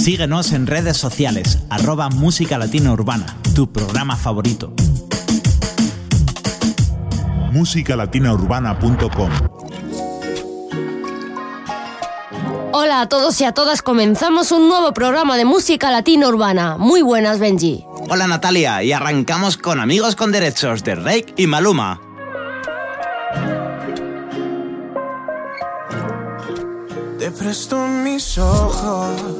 Síguenos en redes sociales, arroba Música Latina Urbana, tu programa favorito. Musicalatinaurbana.com Hola a todos y a todas, comenzamos un nuevo programa de Música Latina Urbana. Muy buenas, Benji. Hola Natalia, y arrancamos con Amigos con Derechos de Rake y Maluma. Te presto mis ojos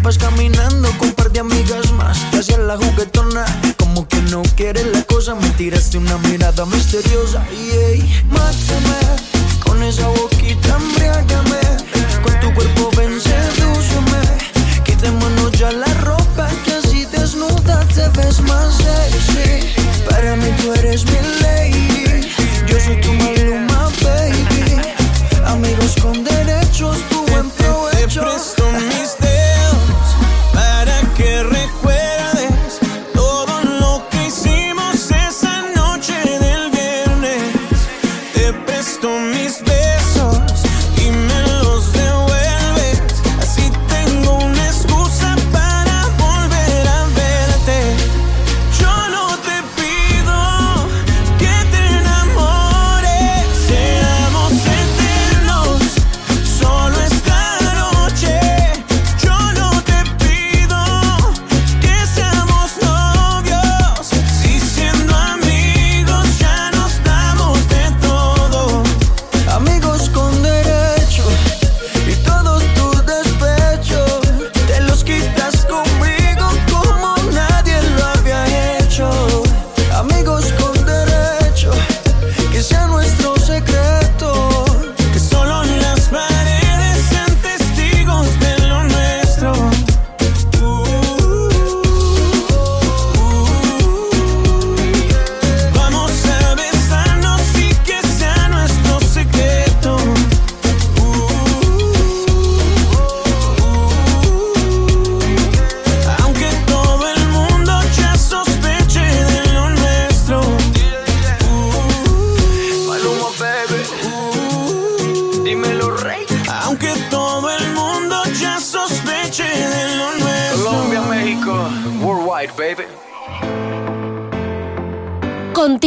Ibas caminando con un par de amigas más Te hacías la juguetona Como que no quieres la cosa Me tiraste una mirada misteriosa Y yeah. mátame con esa voz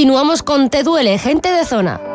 Continuamos con Te Duele, gente de zona.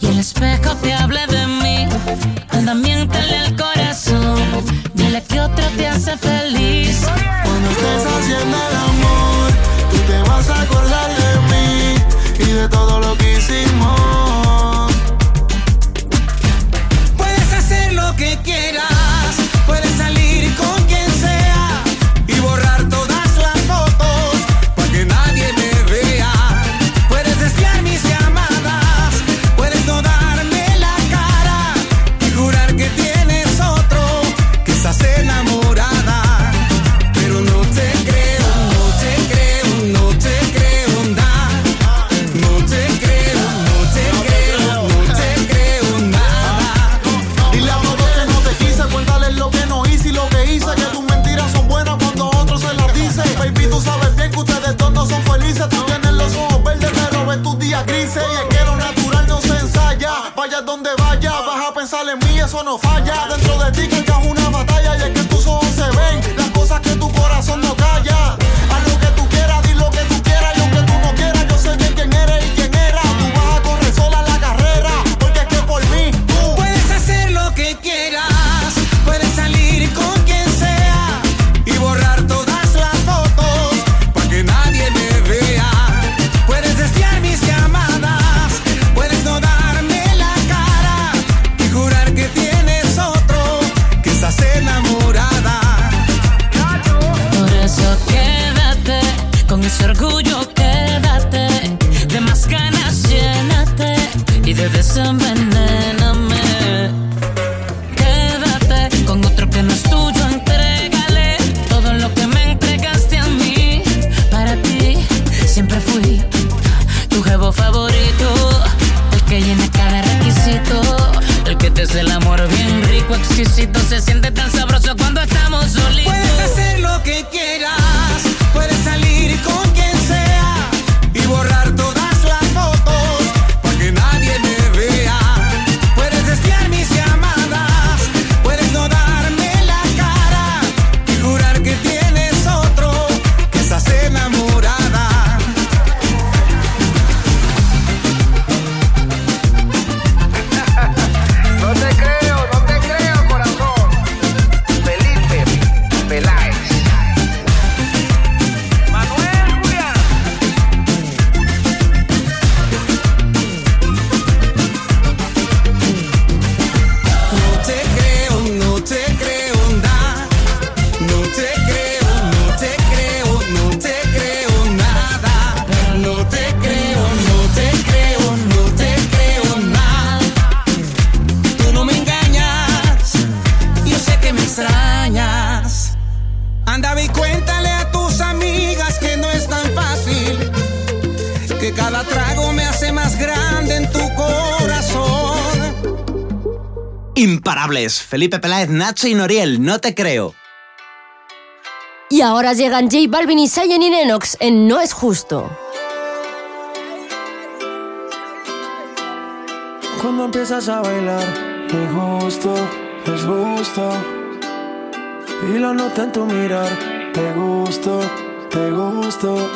y el espejo te habla de mí. Anda, miéntale al corazón, dile que otro te hace feliz. Cuando estés haciendo el amor, tú te vas a acordar de Felipe Peláez, Nacho y Noriel, no te creo. Y ahora llegan J Balvin y Zion y Lennox en No es justo. Cuando empiezas a bailar, es justo, es justo. Y lo nota en tu mirar, te gusto, te gusto.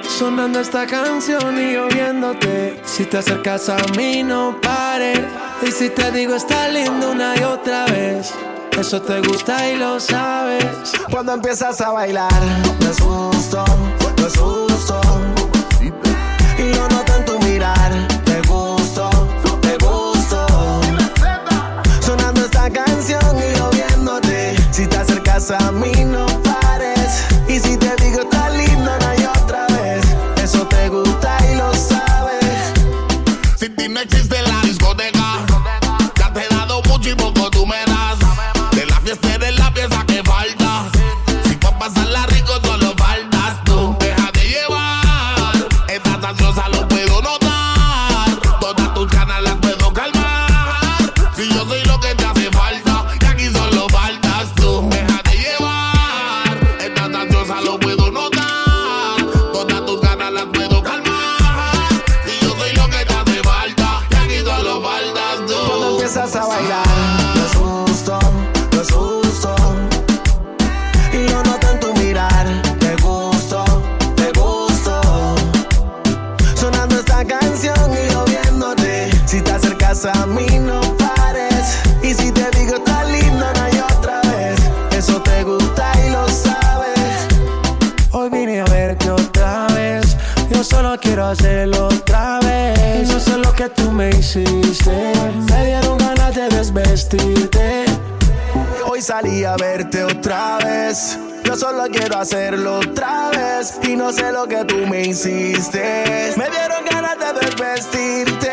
Sonando esta canción y oyéndote. Si te acercas a mí, no pares y si te digo está lindo una y otra vez, eso te gusta y lo sabes. Cuando empiezas a bailar, me asusto, me asusto. Hacerlo otra vez. Y no sé lo que tú me hiciste. Me dieron ganas de desvestirte.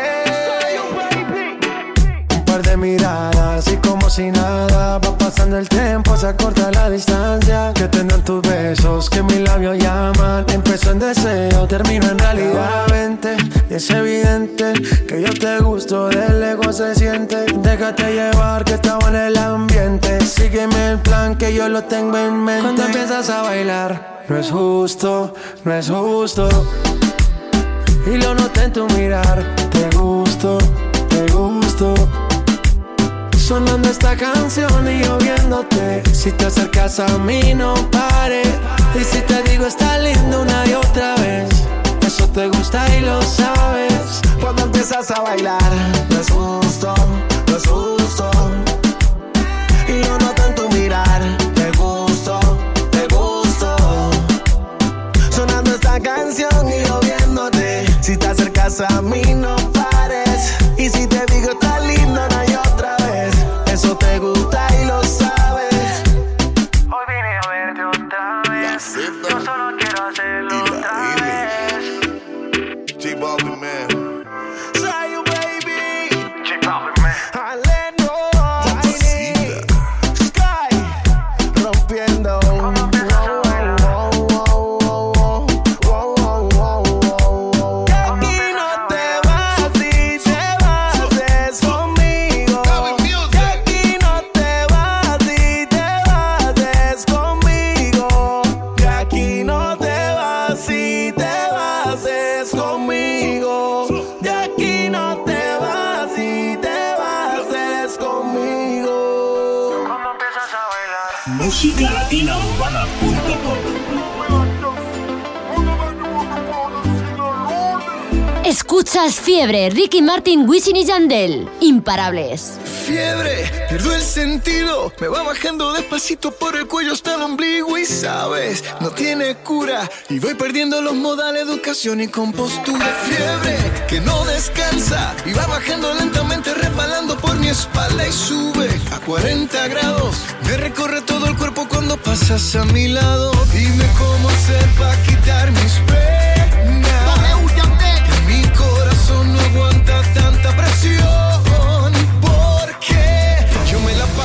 Un par de miradas y como si nada va pasando el tiempo, se acorta lo tengo en mente. Cuando empiezas a bailar, no es justo, no es justo. Y lo noté en tu mirar, te gusto, te gusto. Sonando esta canción y yo viéndote. Si te acercas a mí, no pare. Y si te digo está lindo una y otra vez, eso te gusta y lo sabes. Cuando empiezas a bailar, no es justo. Acercas a mí, no bailar. Escuchas Fiebre, Ricky Martin, Wisin y Yandel. Imparables. Fiebre, pierdo el sentido, me va bajando despacito por el cuello hasta el ombligo y sabes, no tiene cura y voy perdiendo los modales, educación y compostura. Fiebre, que no descansa y va bajando lentamente resbalando por mi espalda y sube a 40 grados. Me recorre todo el cuerpo cuando pasas a mi lado. Dime cómo hacer para quitar mis penas.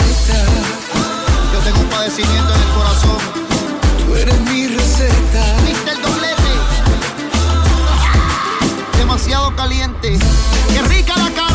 receta. Yo tengo un padecimiento en el corazón. Tú eres mi receta. Viste el doblete. Demasiado caliente. Qué rica la cara,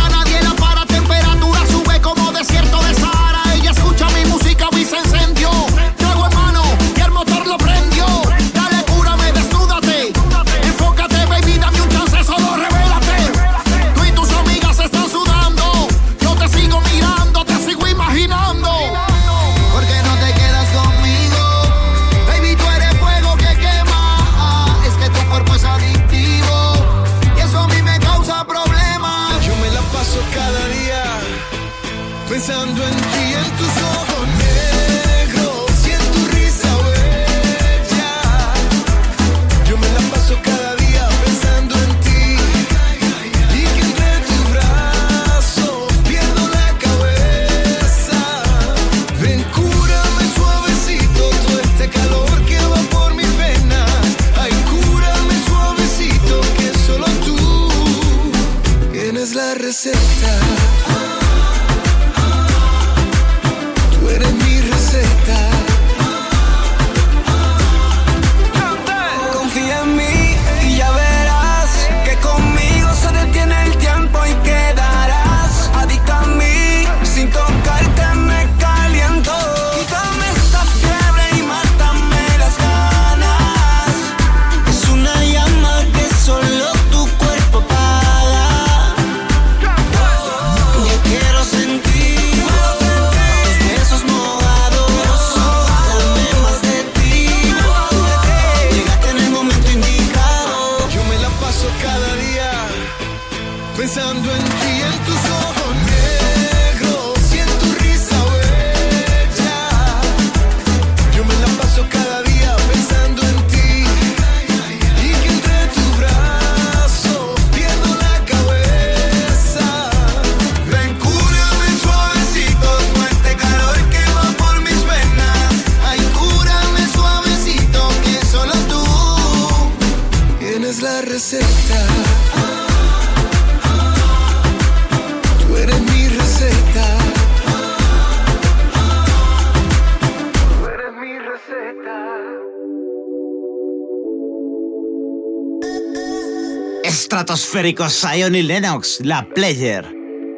estratosférico Zion y Lennox, la player.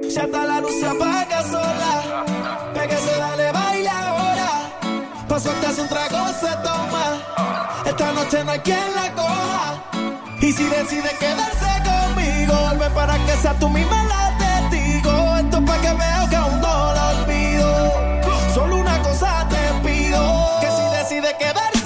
Ya está la luz se apaga sola, para que se dale baila ahora. Paso hasta hace un trago se toma, esta noche no hay quien la coja. Y si decide quedarse conmigo, vuelve para que sea tú misma la testigo. Esto es para que veo que aún no la olvido. Solo una cosa te pido, que si decide quedarse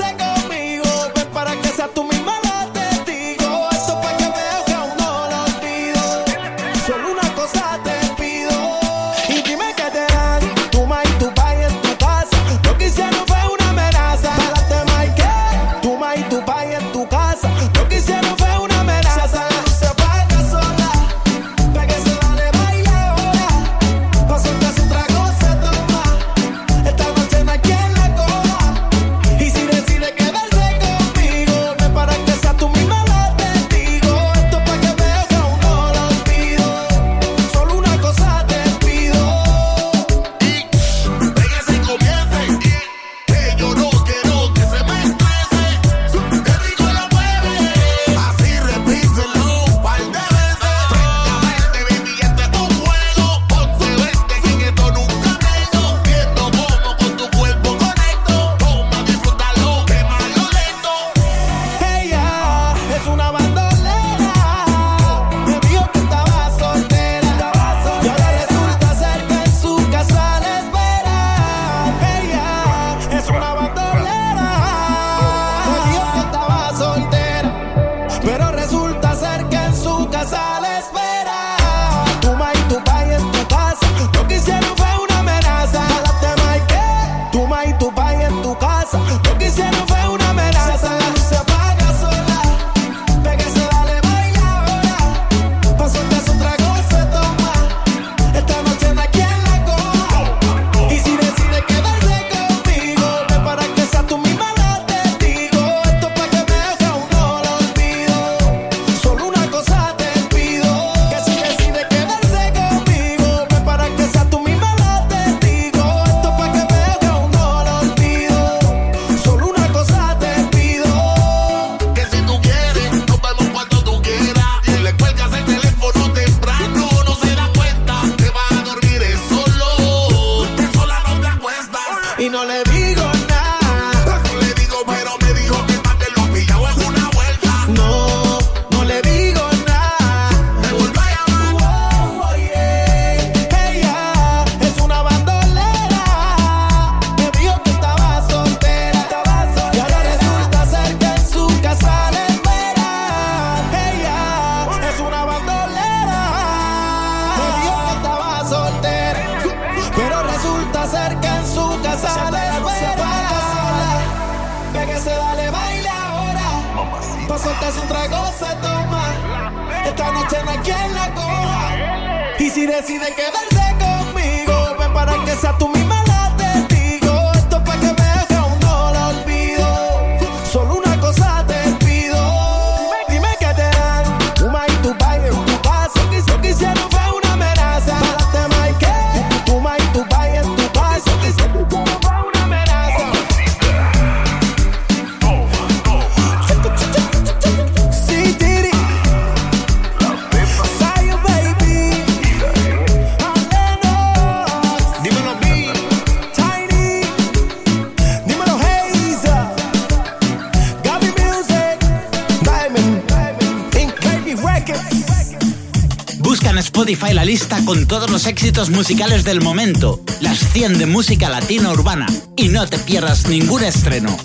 Spotify la lista con todos los éxitos musicales del momento, las 100 de música latina urbana, y no te pierdas ningún estreno.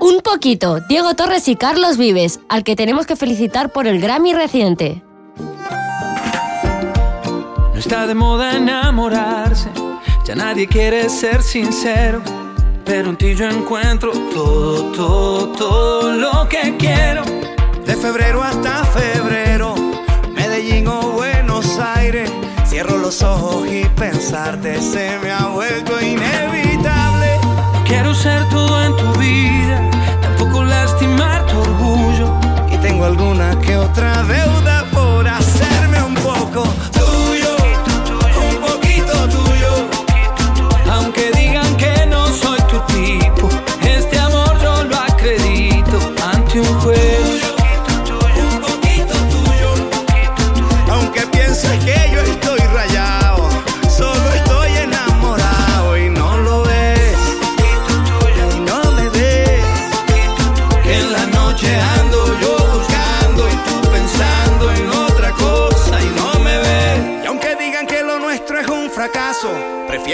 Un poquito, Diego Torres y Carlos Vives, al que tenemos que felicitar por el Grammy reciente. No está de moda enamorarse, ya nadie quiere ser sincero, pero en ti yo encuentro todo, todo, todo lo que quiero de febrero hasta febrero, Medellín o Buenos Aires. Cierro los ojos y pensarte se me ha vuelto inevitable. Quiero ser todo en tu vida, tampoco lastimar tu orgullo. Y tengo alguna que otra deuda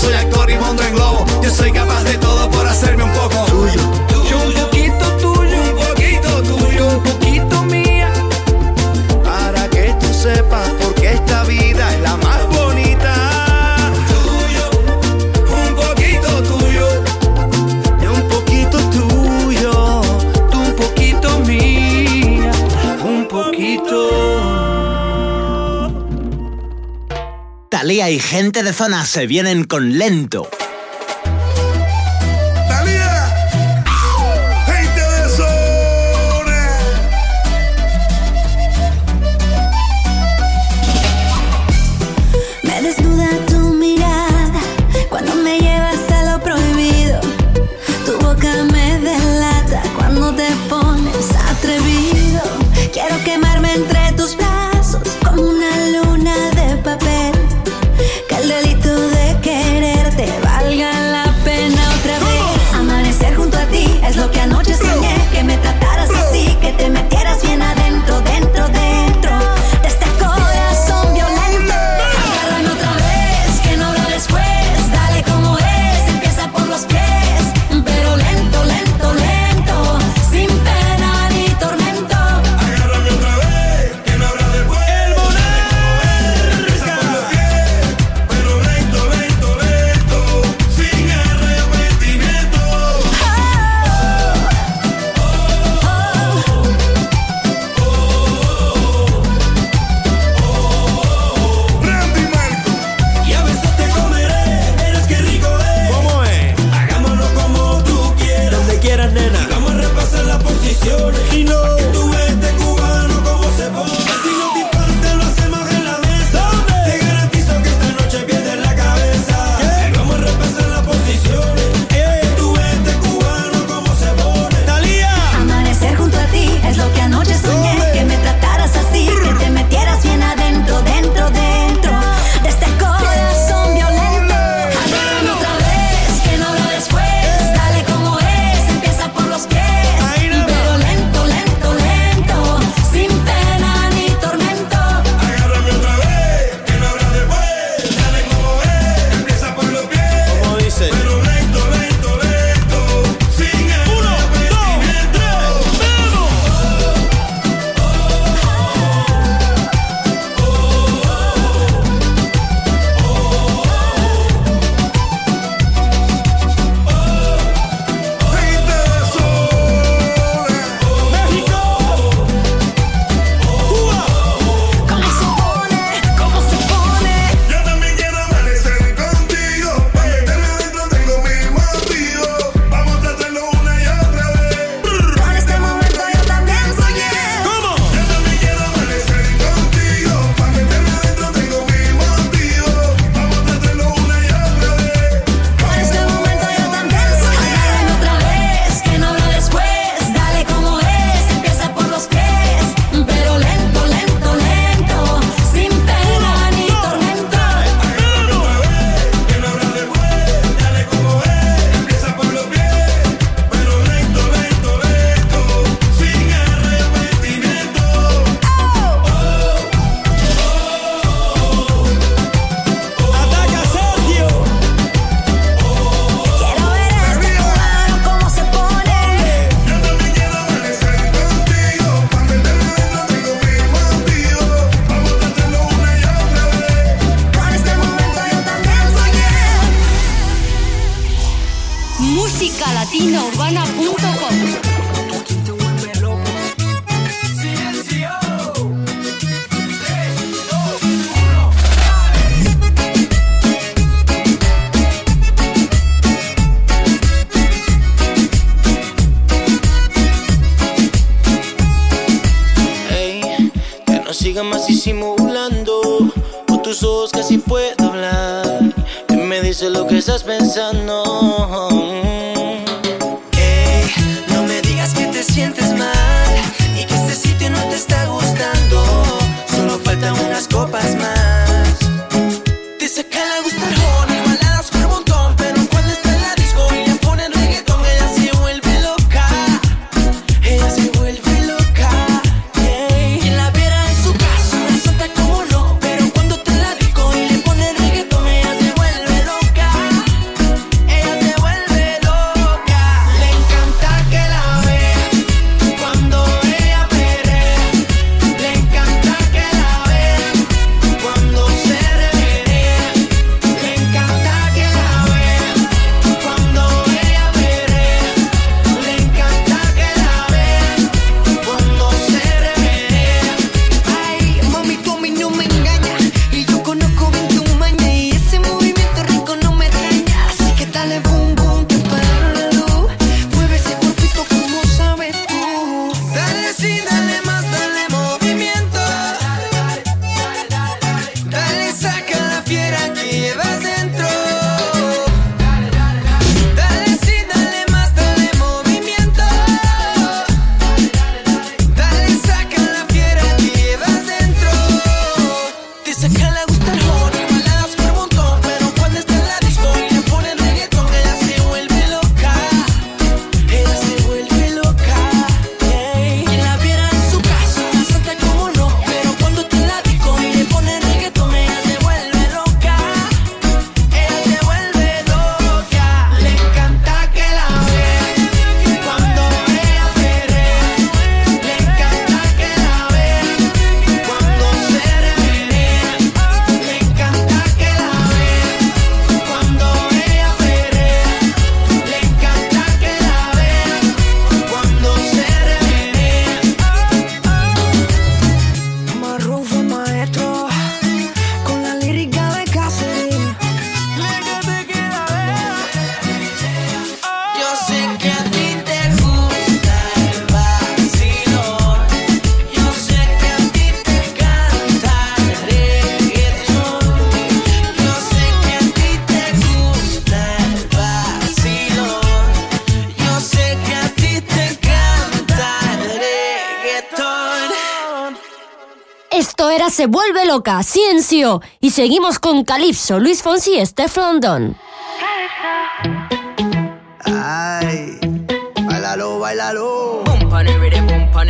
soy actor. y gente de zona se vienen con lento. disimulando. Con tus ojos casi puedo hablar. Y me dice lo que estás pensando. Julio y seguimos con Calipso, Luis Fonsi y Steph London. Ay, bailalo, bailalo. Bump on the rhythm, bump on.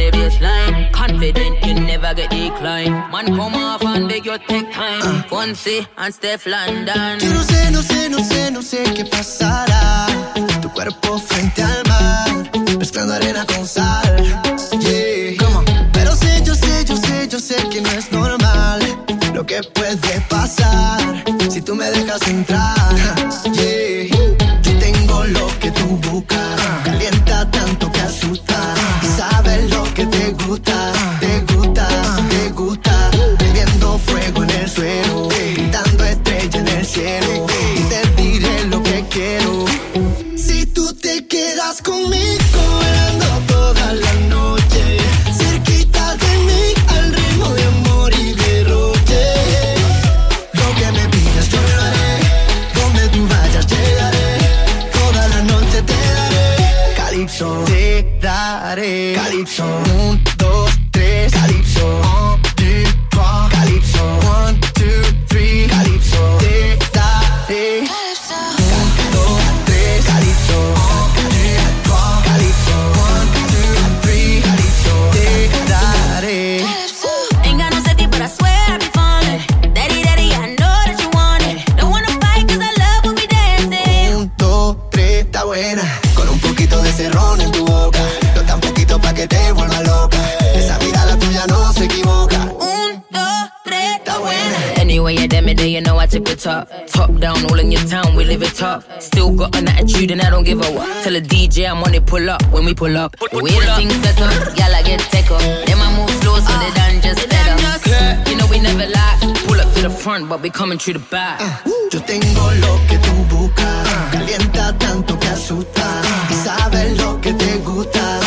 Confident you never get decline. Man, come off and beg your take time. Fonsi and Steph London. Yo no sé, no sé, no sé, no sé qué pasará. Tu cuerpo frente al mar, pescando arena dejas entrar. Yeah. Yo tengo lo que tú buscas. Calienta tanto que asusta. Y sabes lo que te gusta. Te gusta, te gusta. Bebiendo fuego en el suelo. Gritando estrella en el cielo. Y te diré lo que quiero. Si tú te quedas conmigo. Yeah, I'm on pull up when we pull up. Pull, pull, the things set up, y'all I get tech up. Them I move slow so they done just set up. Yeah. You know we never lie. Pull up to the front, but we coming through the back. Uh, yo tengo lo que tú buscas. Calienta tanto que asusta. Y sabes lo que te gusta.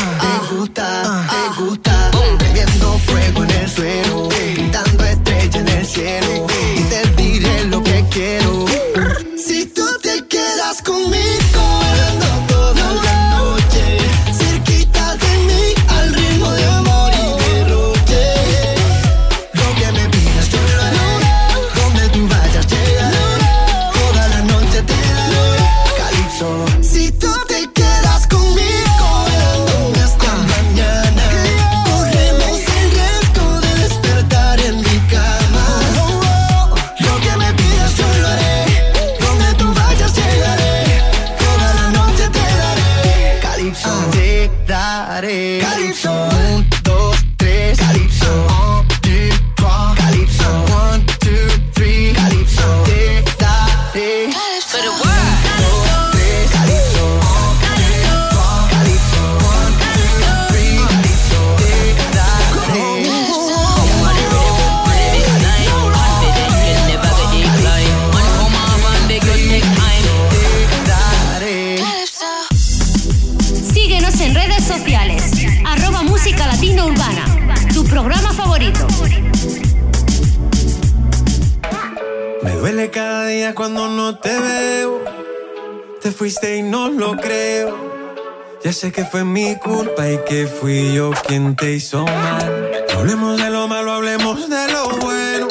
que fue mi culpa y que fui yo quien te hizo mal. No hablemos de lo malo, hablemos de lo bueno,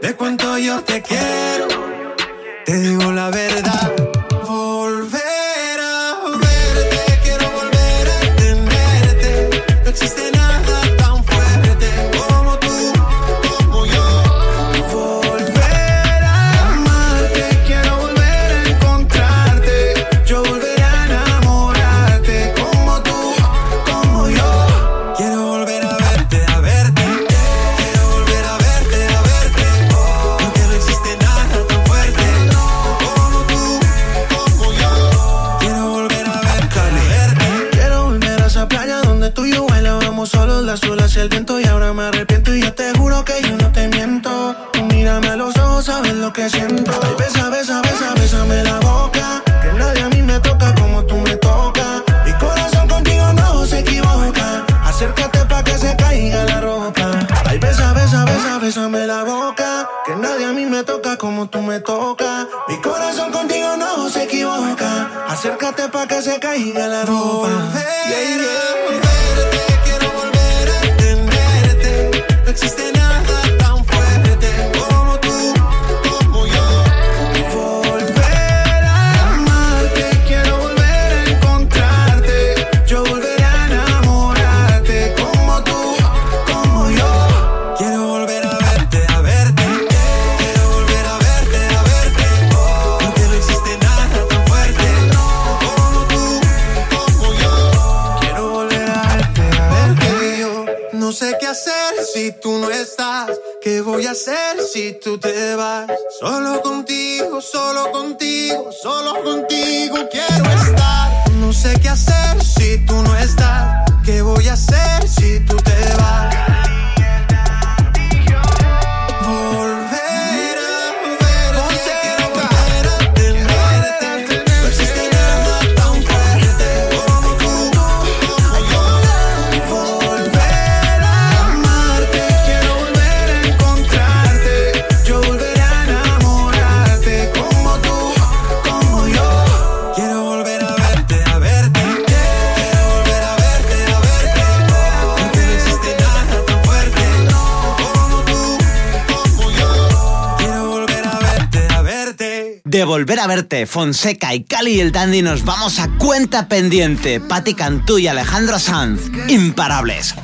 de cuánto yo te quiero que se caiga la ropa. volver a verte, Fonseca y Cali y el Dandy nos vamos a cuenta pendiente. Pati Cantú y Alejandro Sanz, imparables.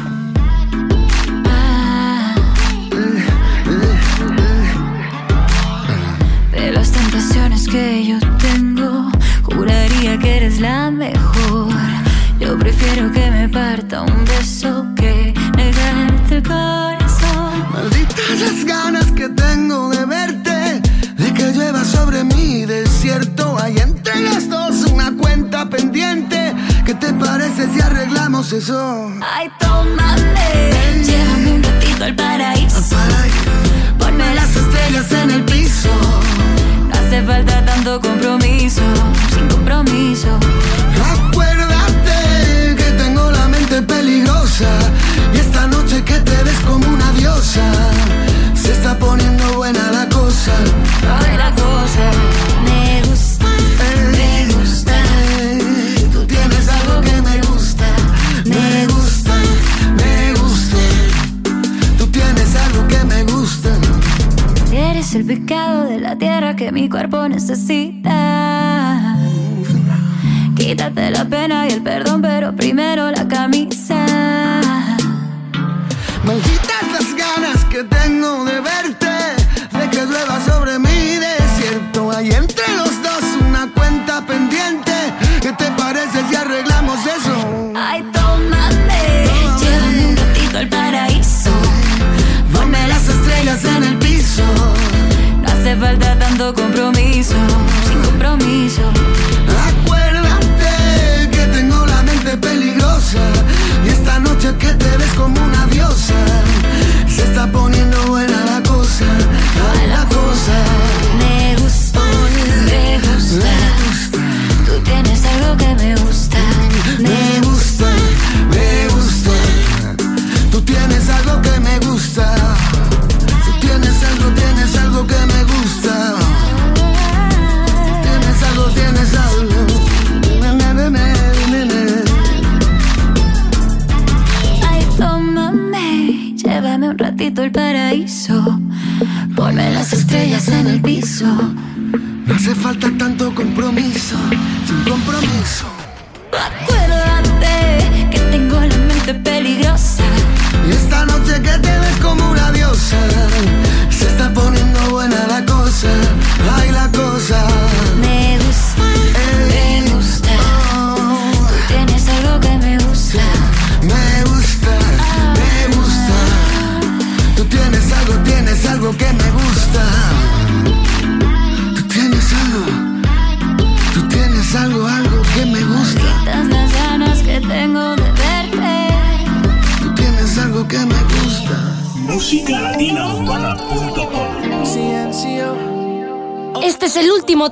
De las tentaciones que yo tengo, juraría que eres la mejor. Yo prefiero que me parta un beso Ay, tómame. Hey. Llévame un ratito al paraíso. Ponme las estrellas en el piso. No hace falta tanto compromiso. Sin compromiso. Acuérdate que tengo la mente peligrosa. Y esta noche que te ves como una diosa. Se está poniendo buena la cosa la tierra que mi cuerpo necesita. Quítate la pena y el perdón, pero primero la camisa. que te ves como una diosa. Se está poniendo buena la cosa, la cosa. Me gusta, me gusta. Tú tienes algo que me gusta. en el piso. No hace falta tanto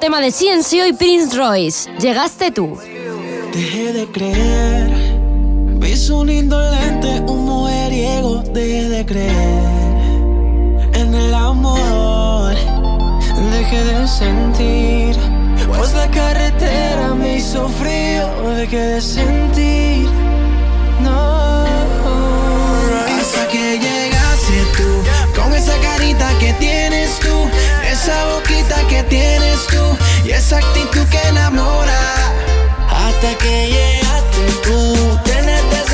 tema de Ciencio y Prince Royce. Llegaste tú. Dejé de creer, ves un indolente, un mujeriego. Dejé de creer en el amor. Dejé de sentir, pues la carretera me hizo frío. Dejé de sentir, no. Hasta que llegaste tú, con esa carita que tienes tú esa boquita que tienes tú y esa actitud que enamora. Hasta que llegaste tú, tenerte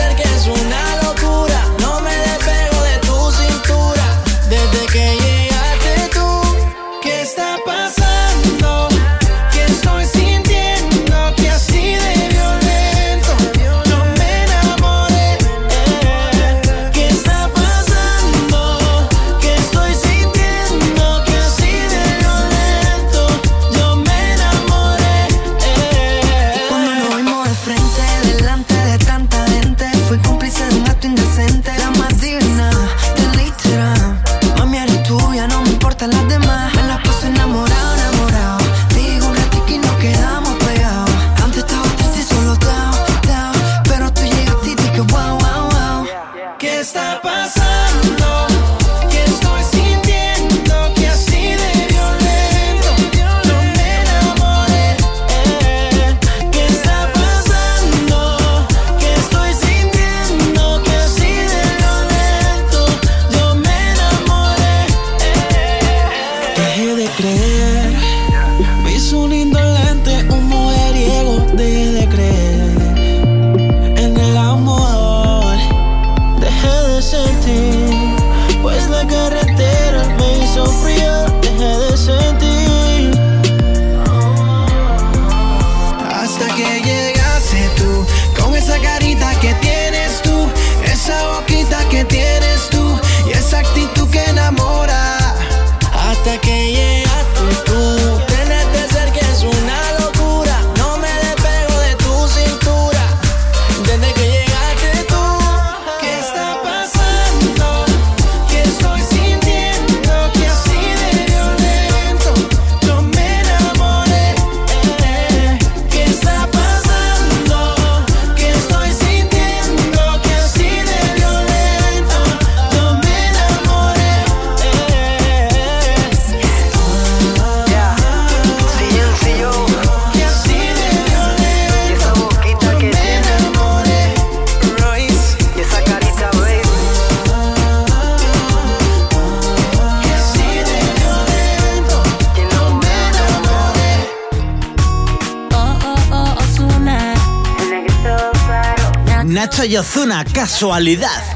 Ozuna, casualidad.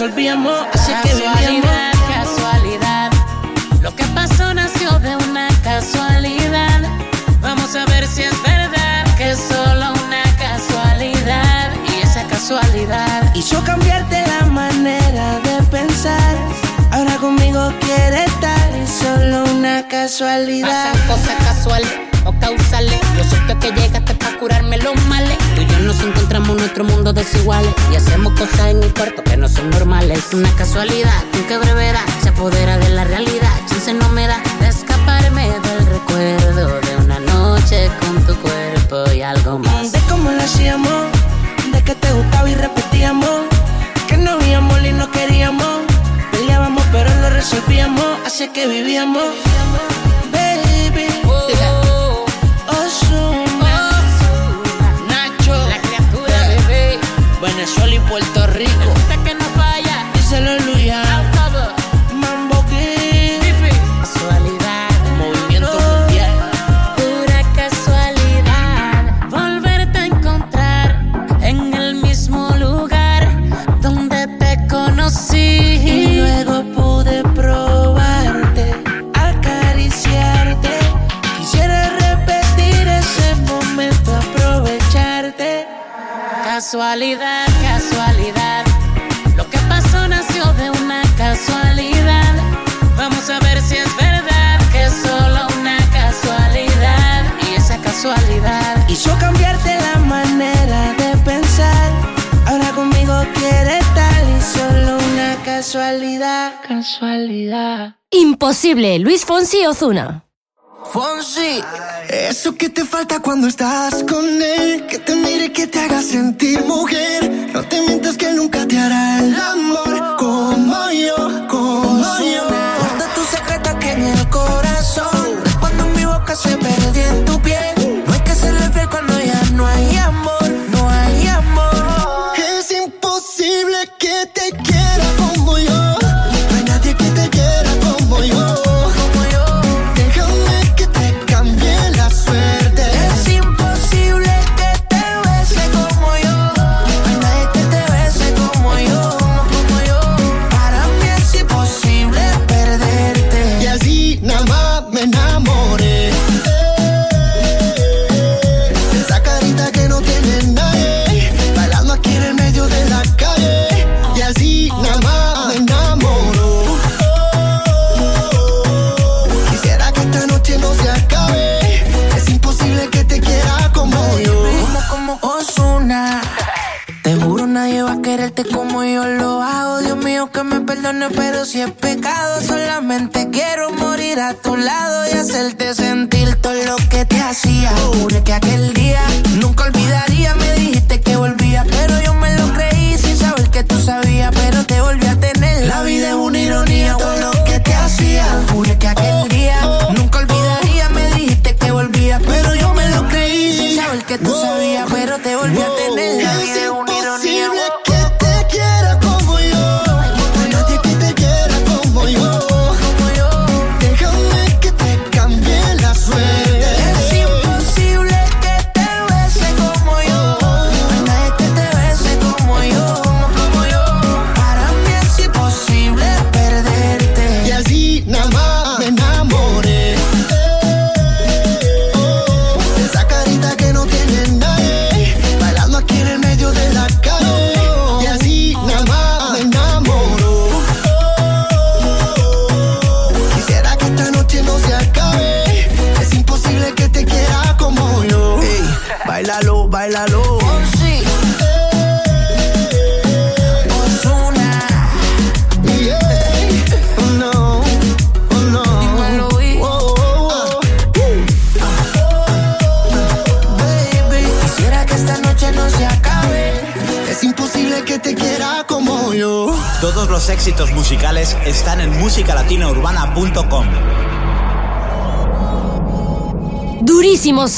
resolvíamos, así casualidad, que vivíamos. Casualidad, lo que pasó nació de una casualidad. Vamos a ver si es verdad que es solo una casualidad y esa casualidad hizo cambiarte la manera de pensar. Ahora conmigo quiere estar y solo una casualidad. Pasan cosas casuales o causales. Lo cierto que llegaste para curarme los males nos encontramos en nuestro mundo desiguales y hacemos cosas en el cuarto que no son normales. Una casualidad con que brevedad se apodera de la realidad. Chance no me da de escaparme del recuerdo de una noche con tu cuerpo y algo más. De cómo lo hacíamos, de que te gustaba y repetíamos, que no habíamos y no queríamos. Peleábamos pero lo resolvíamos, así que vivíamos. Baby. Venezuela y Puerto Rico. Hasta que no falla. Díselo casualidad hizo cambiarte la manera de pensar. Ahora conmigo quiere estar y solo una casualidad, casualidad. Imposible, Luis Fonsi Ozuna. Fonsi, eso que te falta cuando estás con él, que te mire, que te haga sentir mujer. No te mientas que nunca te hará el amor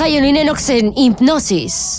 Zion y Lennox en Hipnosis.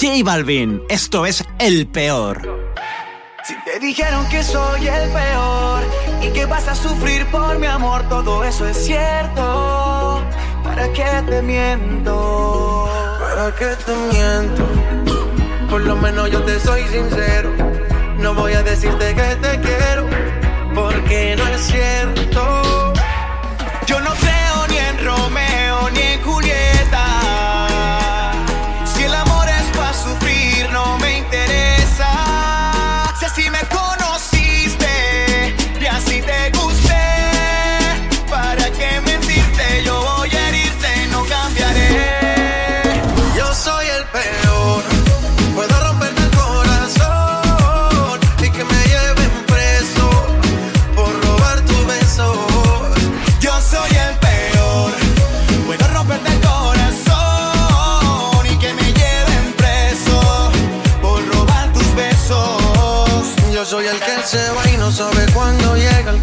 J Balvin. Esto es El Peor. Si te dijeron que soy el peor y que vas a sufrir por mi amor, todo eso es cierto. ¿Para qué te miento? ¿Para qué te miento? Por lo menos yo te soy sincero. No voy a decirte que te quiero, porque no es cierto.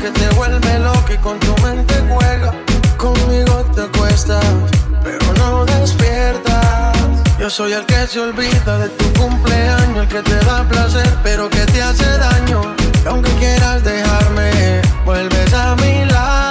que te vuelve loco y con tu mente juega. Conmigo te acuestas, pero no despiertas. Yo soy el que se olvida de tu cumpleaños, el que te da placer, pero que te hace daño. Y aunque quieras dejarme, vuelves a mi lado.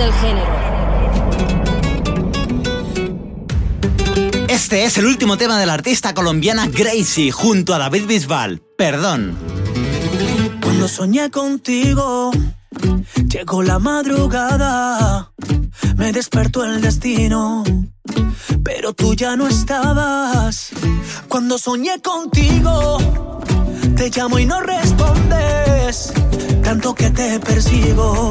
del género. Este es el último tema de la artista colombiana Gracie junto a David Bisbal. Perdón. Cuando soñé contigo, llegó la madrugada, me despertó el destino, pero tú ya no estabas. Cuando soñé contigo, te llamo y no respondes, tanto que te persigo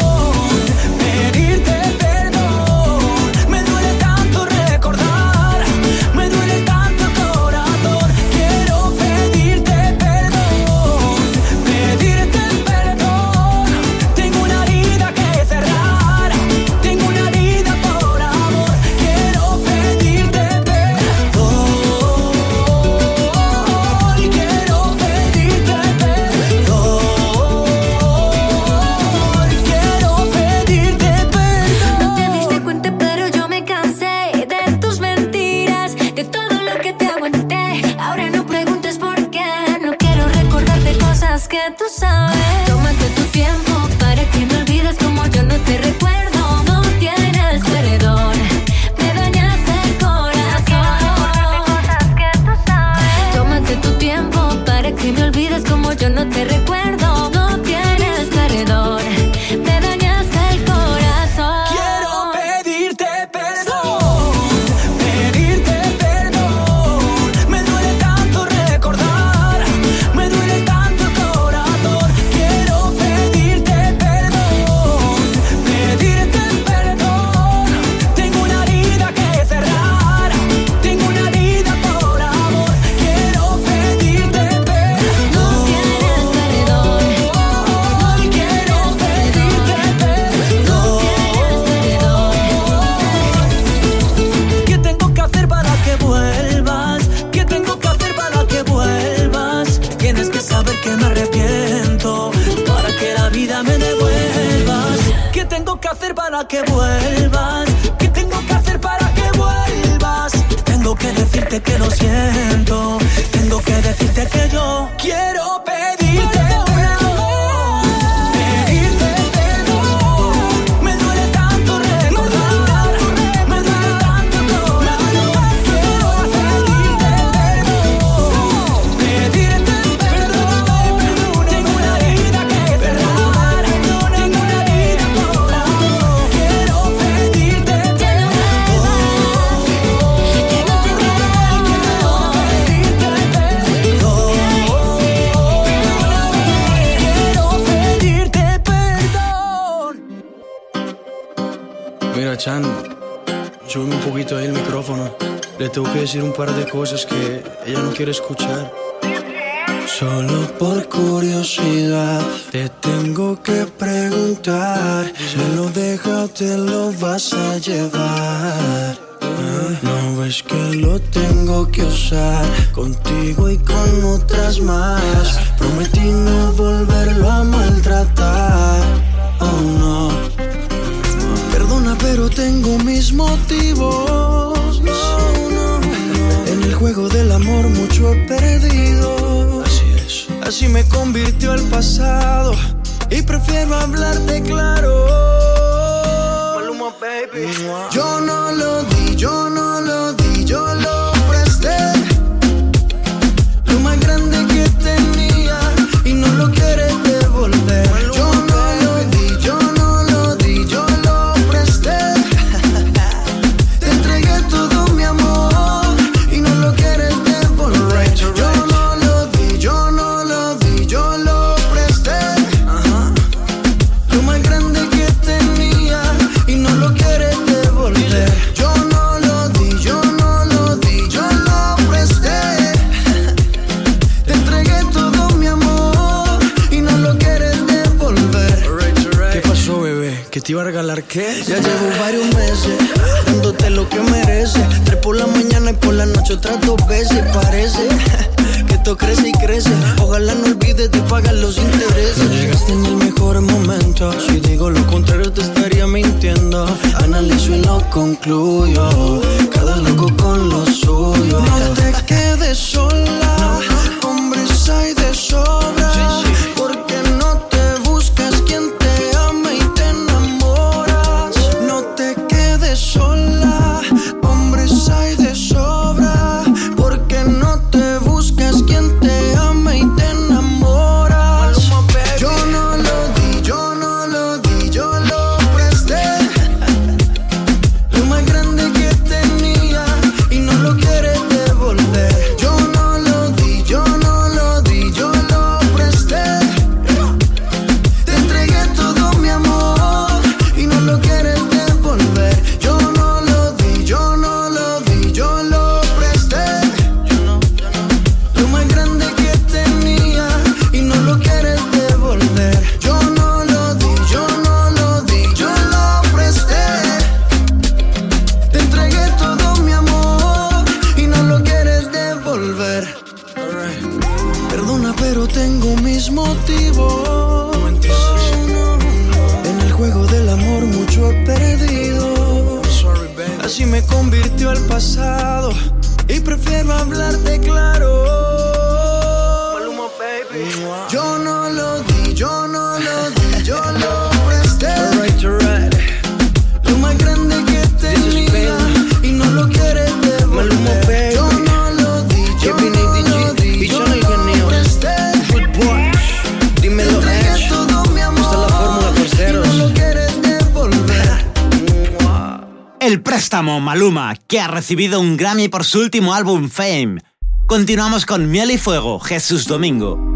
cosas que ella no quiere escuchar. Maluma, que ha recibido un Grammy por su último álbum Fame. Continuamos con Miel y Fuego, Jesús Domingo.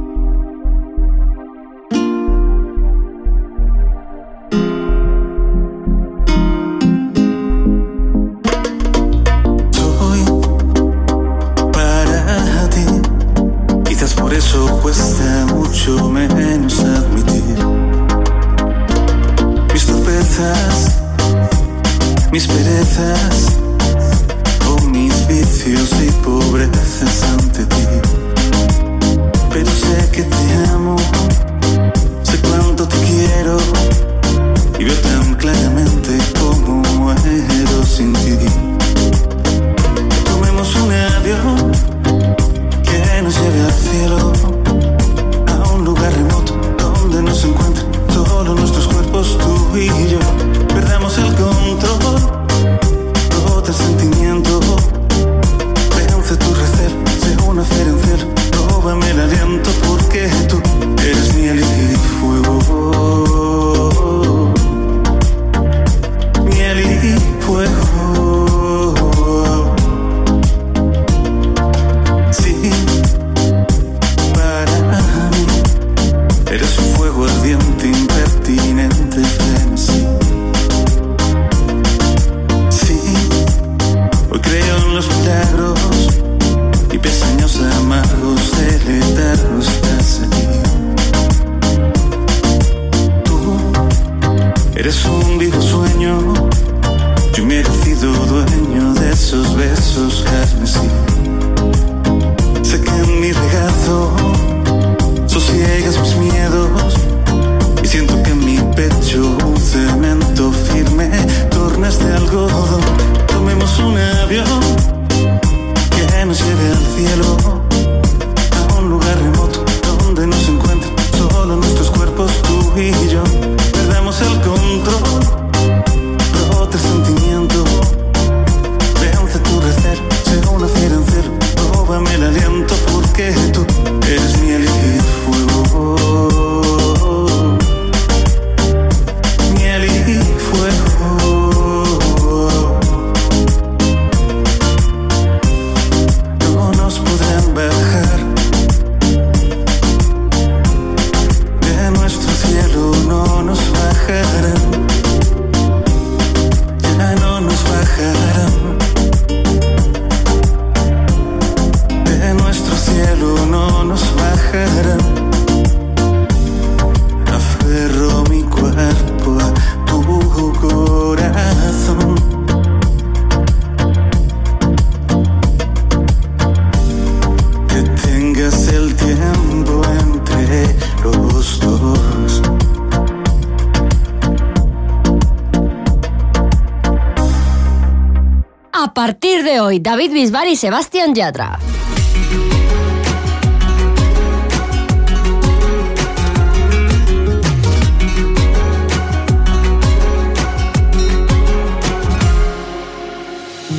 David Bisbal y Sebastián Yatra.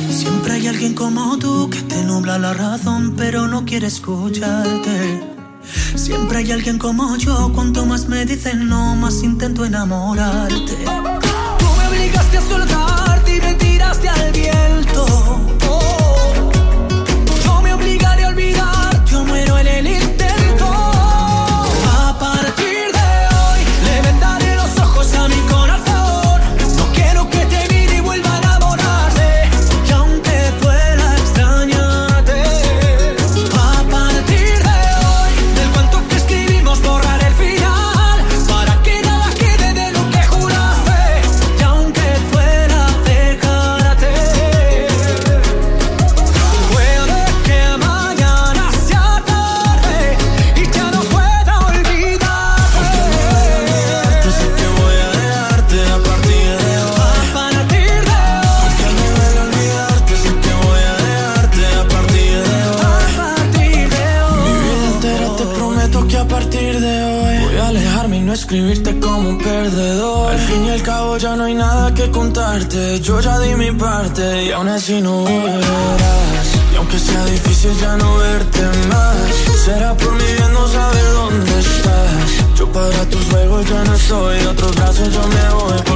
Siempre hay alguien como tú que te nubla la razón, pero no quiere escucharte. Siempre hay alguien como yo, cuanto más me dicen no, más intento enamorarte. Tú me obligaste a soltarte y me tiraste al bien yo ya di mi parte y aún así no volverás. Y aunque sea difícil ya no verte más, será por mi bien no saber dónde estás. Yo para tus juegos ya no soy, de otros brazos yo me voy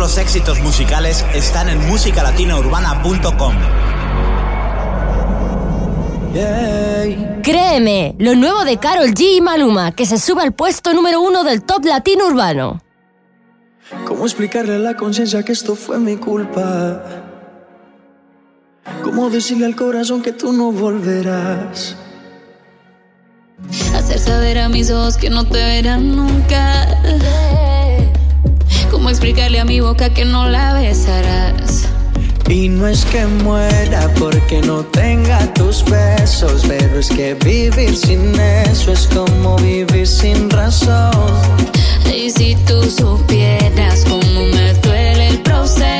los éxitos musicales están en musicalatinourbana.com. Yeah. Créeme, lo nuevo de Carol G y Maluma, que se sube al puesto número uno del top latino urbano. ¿Cómo explicarle a la conciencia que esto fue mi culpa? ¿Cómo decirle al corazón que tú no volverás? Hacer saber a mis ojos que no te verán nunca. Yeah ¿Cómo explicarle a mi boca que no la besarás? Y no es que muera porque no tenga tus besos, pero es que vivir sin eso es como vivir sin razón. Y si tú supieras cómo me duele el proceso.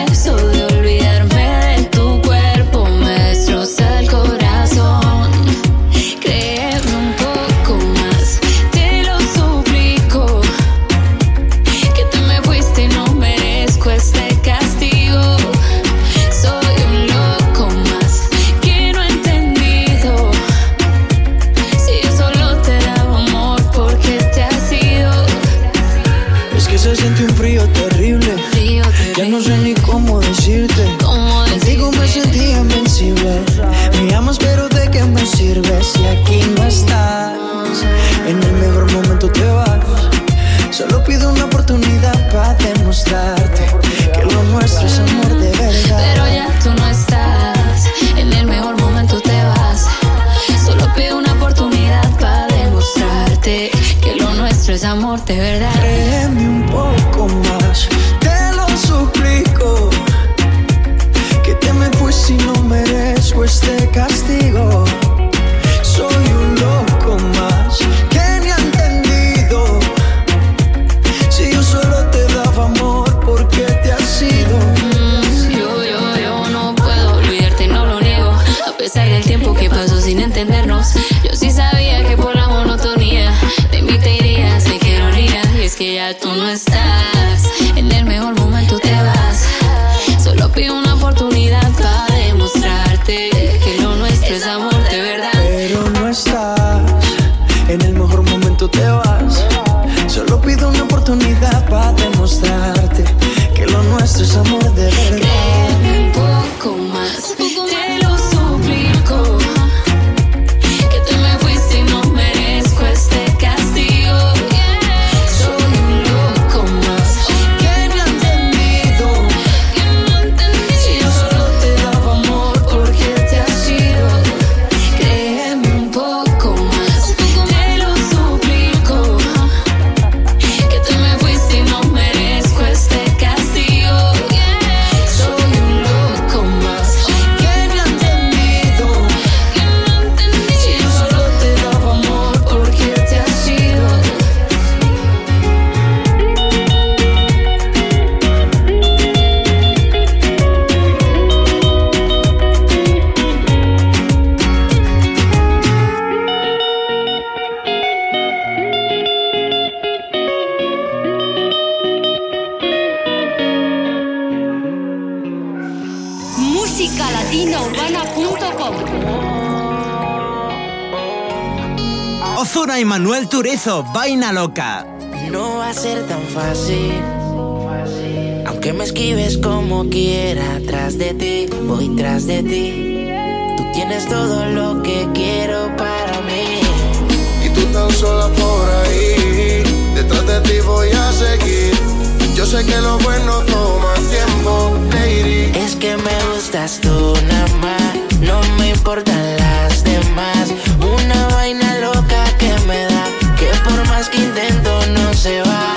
musicalatinaurbana.com Ozuna y Manuel Turizo, Vaina Loca. No va a ser tan fácil. Aunque me esquives como quiera, tras de ti, voy tras de ti. Tú tienes todo lo que quiero para mí. Y tú tan sola por ahí, detrás de ti voy a seguir. Yo sé que lo bueno toma lady. Es que me gustas tú nada más, no me importan las demás. Una vaina loca que me da, que por más que intento no se va.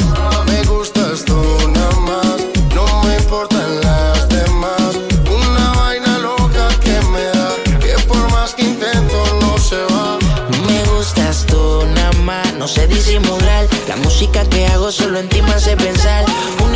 Me gustas tú nada más, no me importan las demás. Una vaina loca que me da, que por más que intento no se va. Me gustas tú nada más, no sé disimular. La música que hago solo en ti me hace pensar.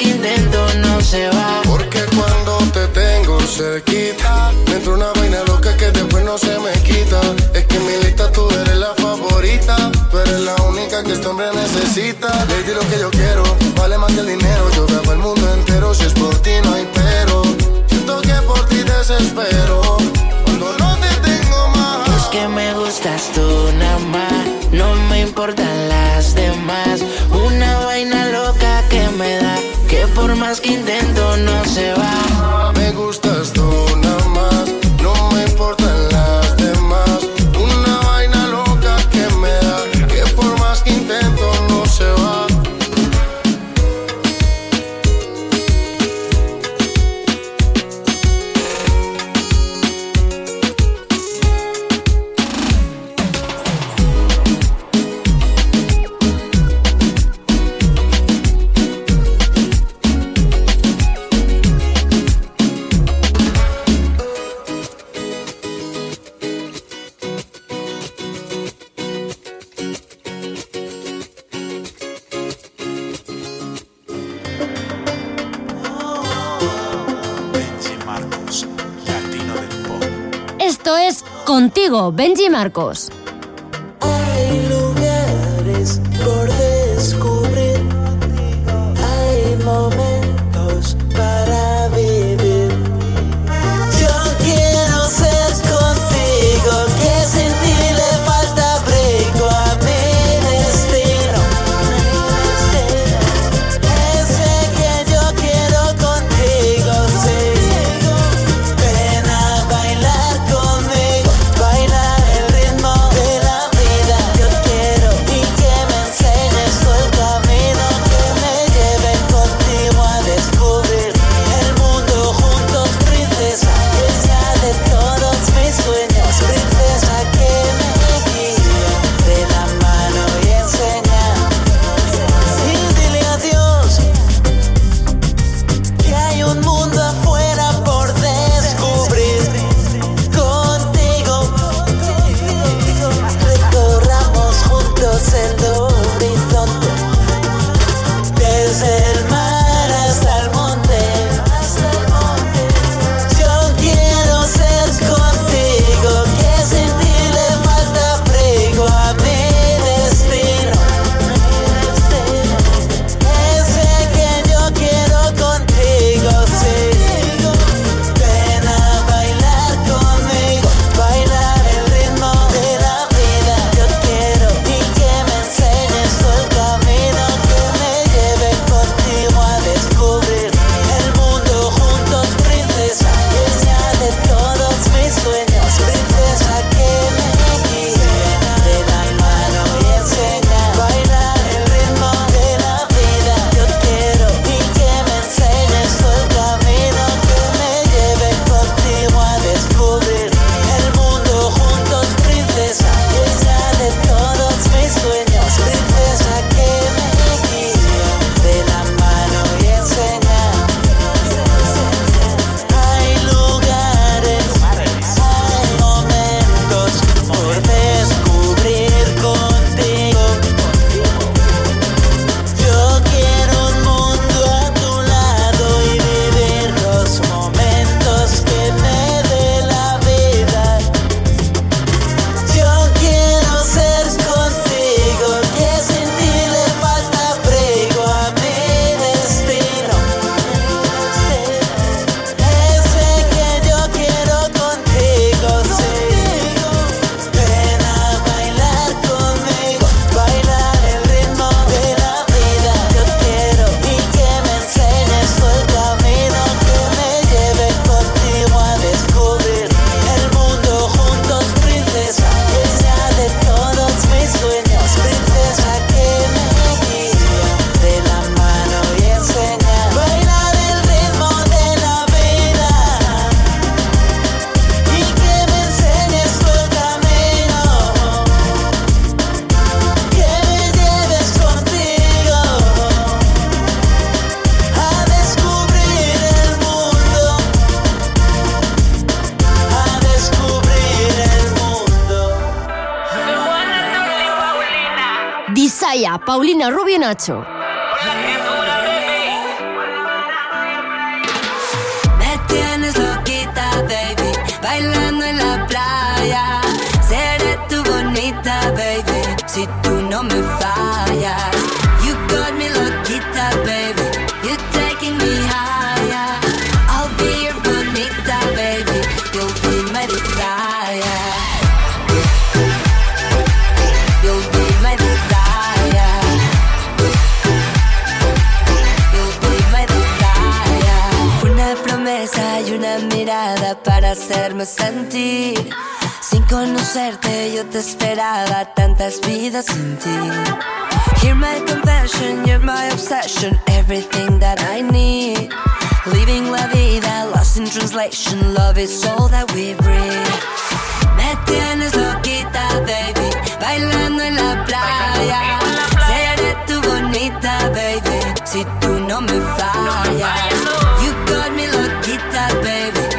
que intento no se va. Porque cuando te tengo cerquita, me entra una vaina loca que después no se me quita. Es que en mi lista tú eres la favorita, tú eres la única que este hombre necesita. Lady, lo que yo quiero, vale más que el dinero. Yo grabo el mundo entero, si es por ti no hay pero. Siento que por ti desespero, cuando no te tengo más. Es que me gustas tú nada más, no me importan las demás. Una vaina loca que me da, que por más que intento no se va. Marcos. Nacho. te esperaba tantas vidas sin ti. Hear my confession, you're my obsession, everything that I need. Living la vida, lost in translation, love is all that we breathe. Me tienes loquita, baby, bailando en la playa. Seré tu bonita, baby, si tú no me fallas. You got me loquita, baby.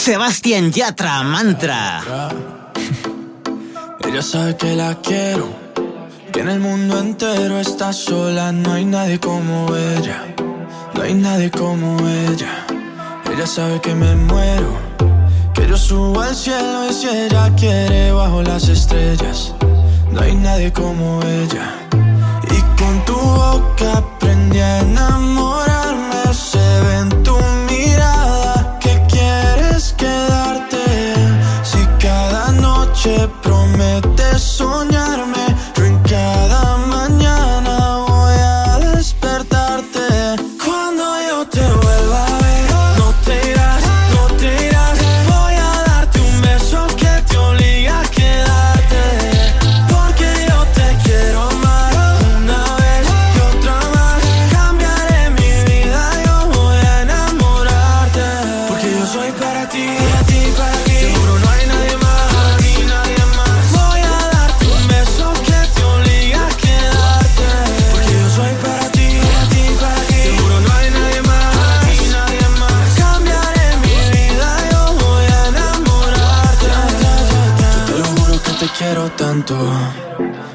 Sebastián Yatra, mantra. Ella sabe que la quiero. Que en el mundo entero está sola. No hay nadie como ella. No hay nadie como ella. Ella sabe que me muero. Que yo subo al cielo y si ella quiere bajo las estrellas. No hay nadie como ella. Y con tu boca aprendí a enamorar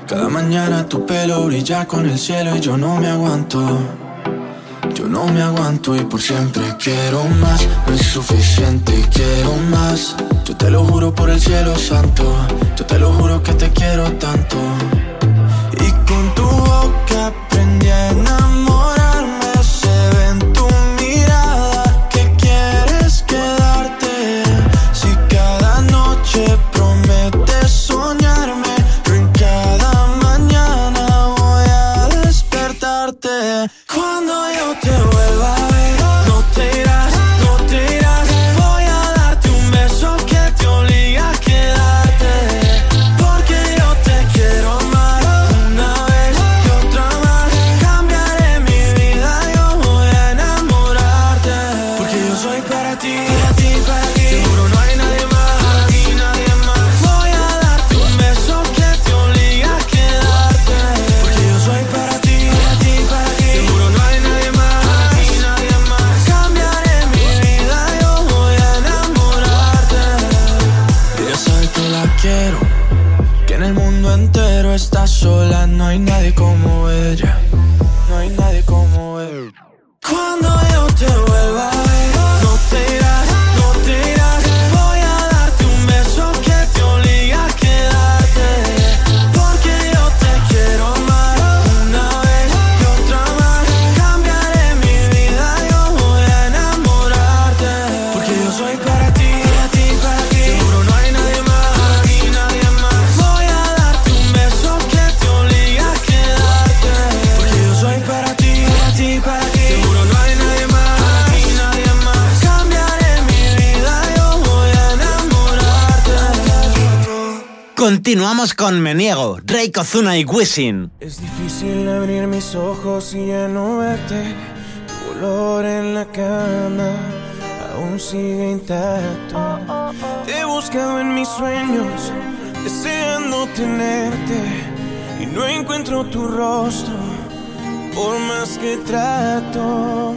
Cada mañana tu pelo brilla con el cielo y yo no me aguanto. Yo no me aguanto y por siempre quiero más. No es suficiente y quiero más. Yo te lo juro por el cielo santo. Yo te lo juro que te quiero tanto. Y con tu boca aprendí a enamorar. Continuamos con Meniego, Rey Ozuna y Wisin. Es difícil abrir mis ojos y ya no verte. Tu color en la cama aún sigue intacto. Te he buscado en mis sueños, deseando tenerte. Y no encuentro tu rostro, por más que trato.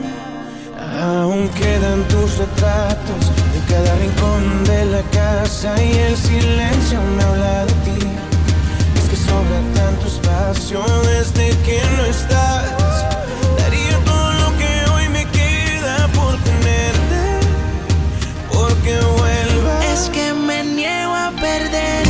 Aún quedan tus retratos cada rincón de la casa y el silencio me habla de ti. Es que sobra tanto espacio desde que no estás. Daría todo lo que hoy me queda por tenerte, porque vuelvas. Es que me niego a perder.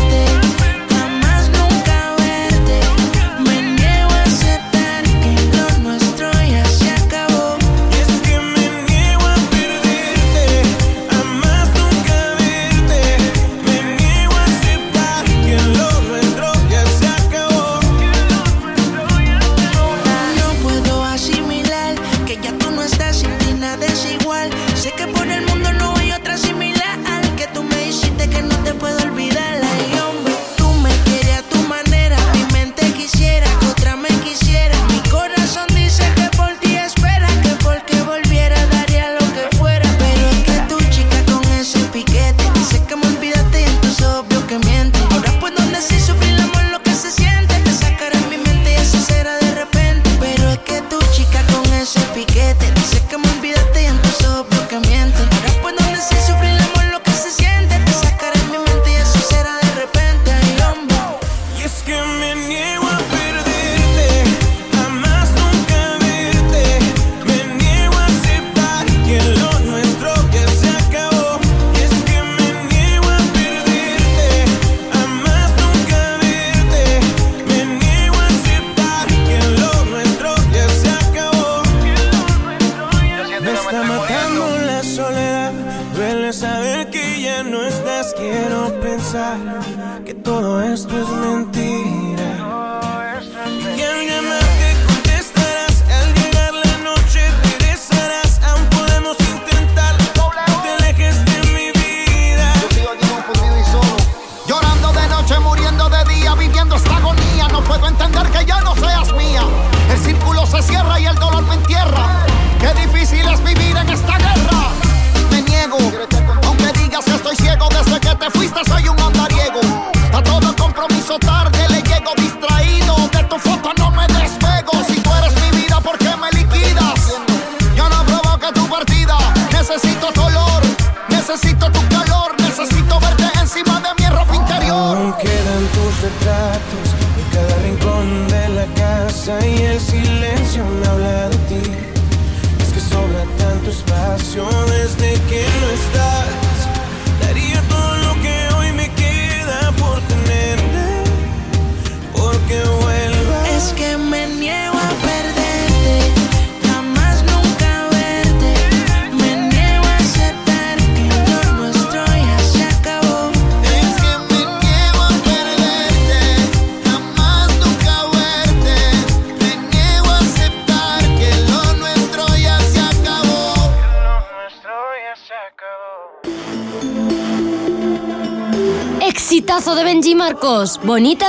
bonita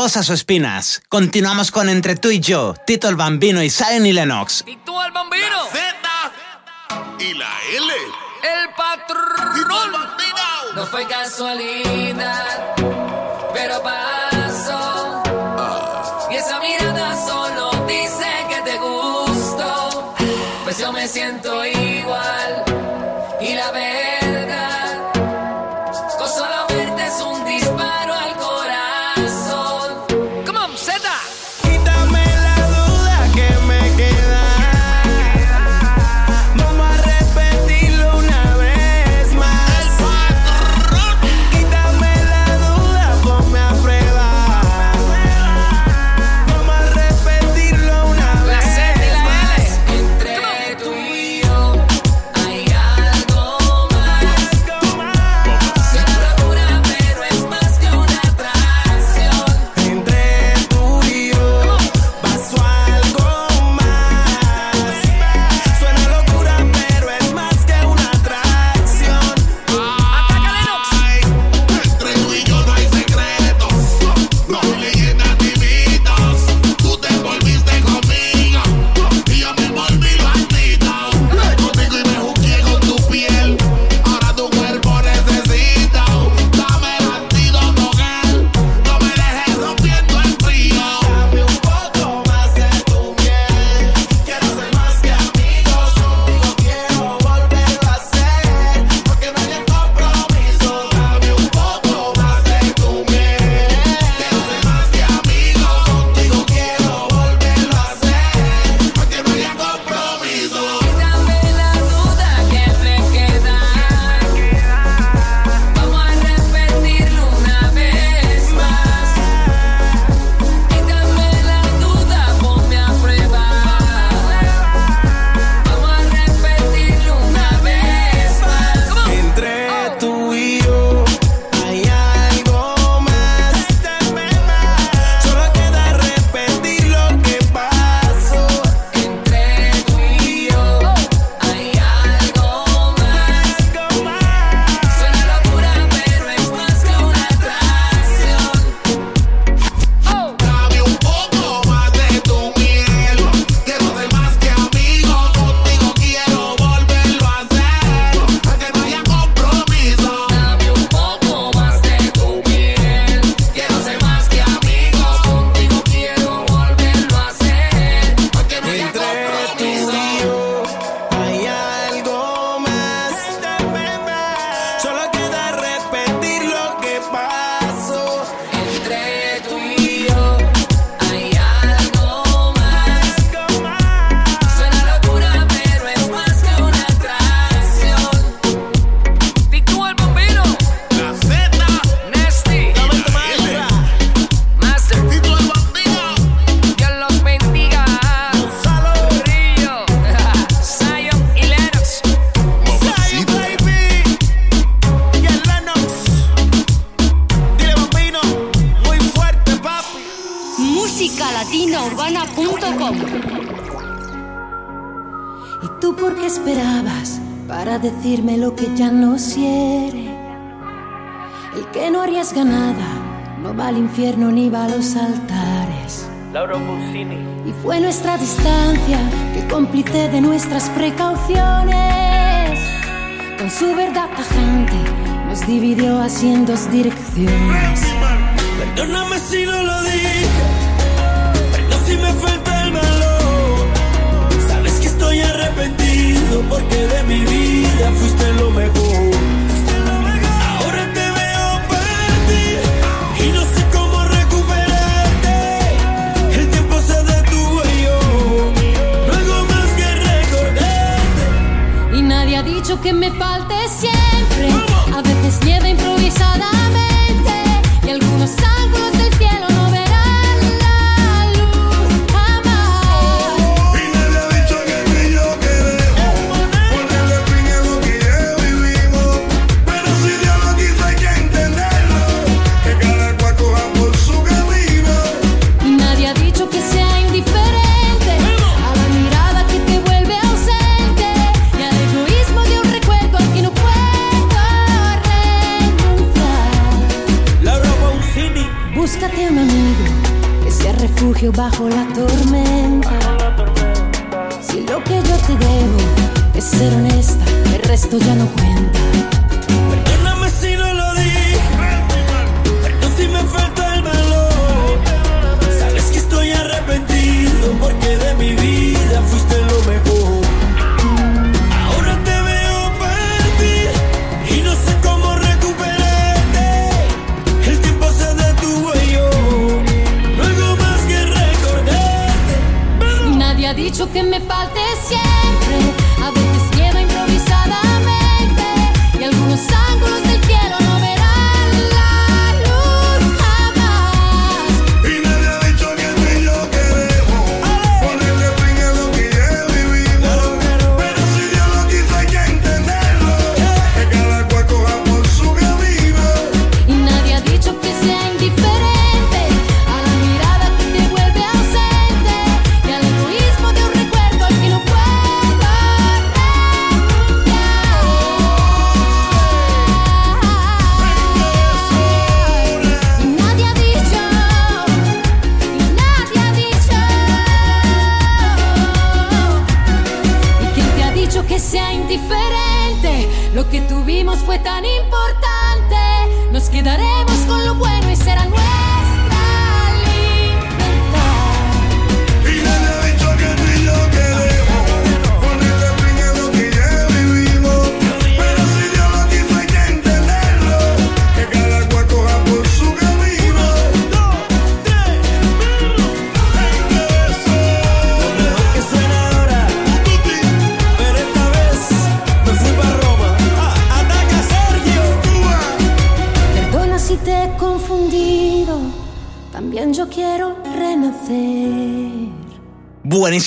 rosas o espinas. Continuamos con Entre tú y yo, Tito el Bambino y Zion y Lennox. ¡Y tú el Bambino! La Z y la L. ¡El patrón! No fue casualidad, pero pasó. Y esa mirada solo dice que te gustó. Pues yo me siento igual.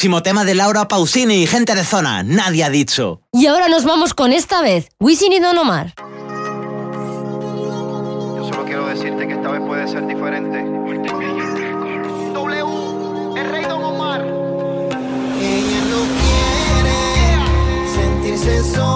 Buenísimo tema de Laura Pausini, gente de zona, nadie ha dicho. Y ahora nos vamos con esta vez, Wisin y Don Omar. Yo solo quiero decirte que esta vez puede ser diferente. W, el rey Don Omar. Ella no quiere sentirse sola.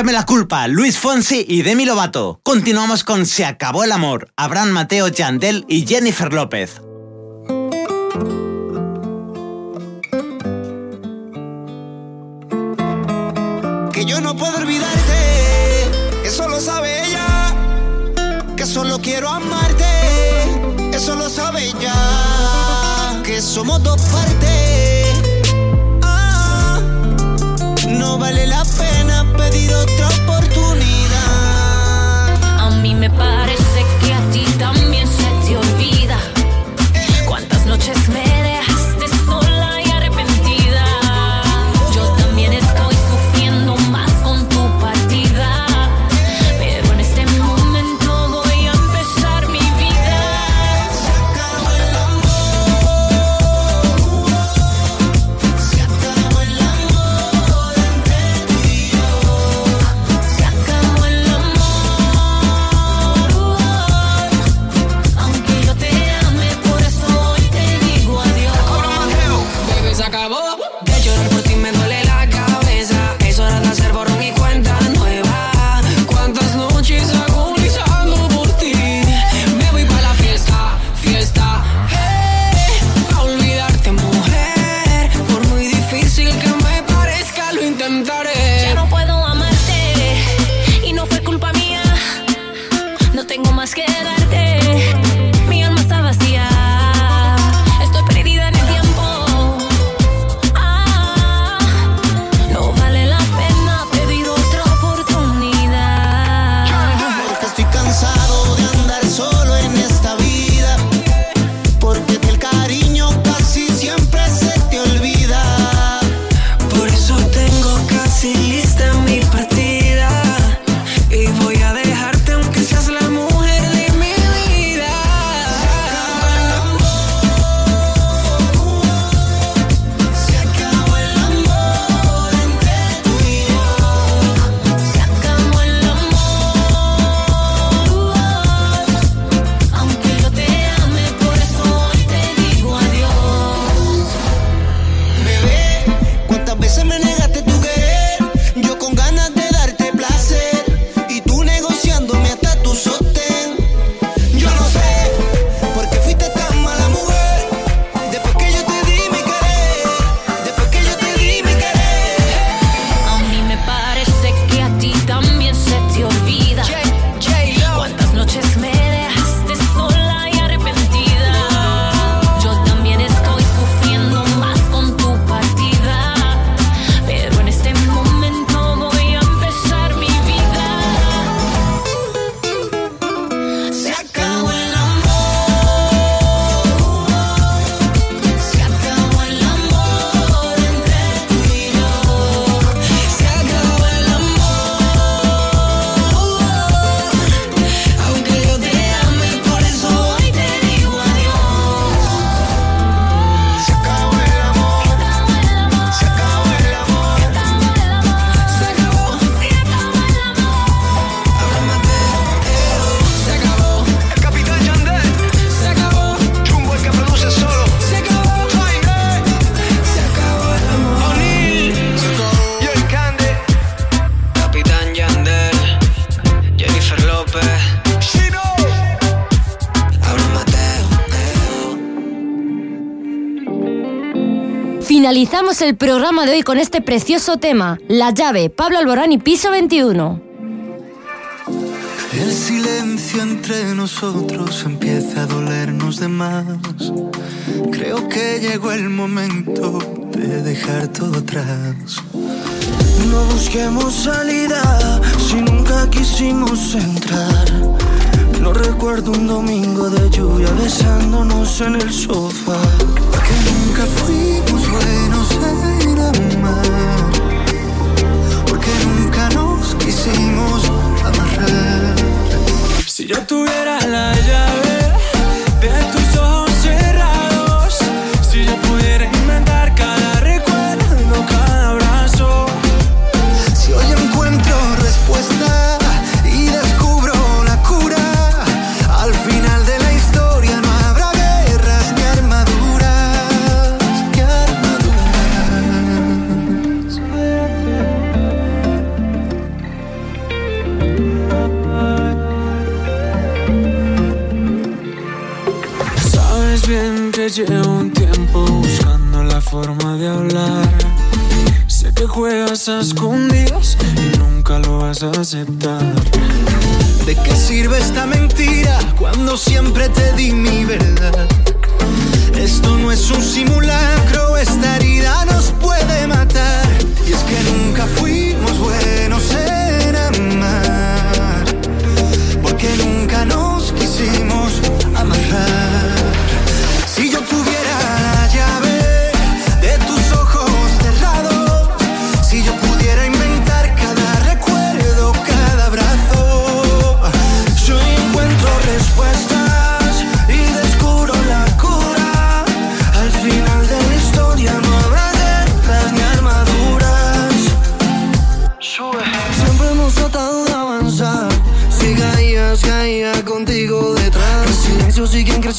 Échame la culpa, Luis Fonsi y Demi Lovato. Continuamos con Se acabó el amor, Abraham Mateo Yandel y Jennifer López. Que yo no puedo olvidarte, eso lo sabe ella. Que solo quiero amarte, eso lo sabe ella. Que somos dos partes finalizamos el programa de hoy con este precioso tema, La llave, Pablo Alborán y Piso 21. El silencio entre nosotros empieza a dolernos de más. Creo que llegó el momento de dejar todo atrás. No busquemos salida si nunca quisimos entrar. No recuerdo un domingo de lluvia besándonos en el sofá. Que nunca fuimos yo tuviera la llave juegas a escondidas y nunca lo vas a aceptar. ¿De qué sirve esta mentira cuando siempre te di mi verdad? Esto no es un simulacro, esta herida nos puede matar. Y es que nunca fuimos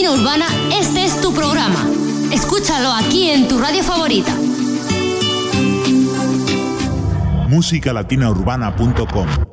latina urbana, este es tu programa. Escúchalo aquí en tu radio favorita. musicalatinaurbana.com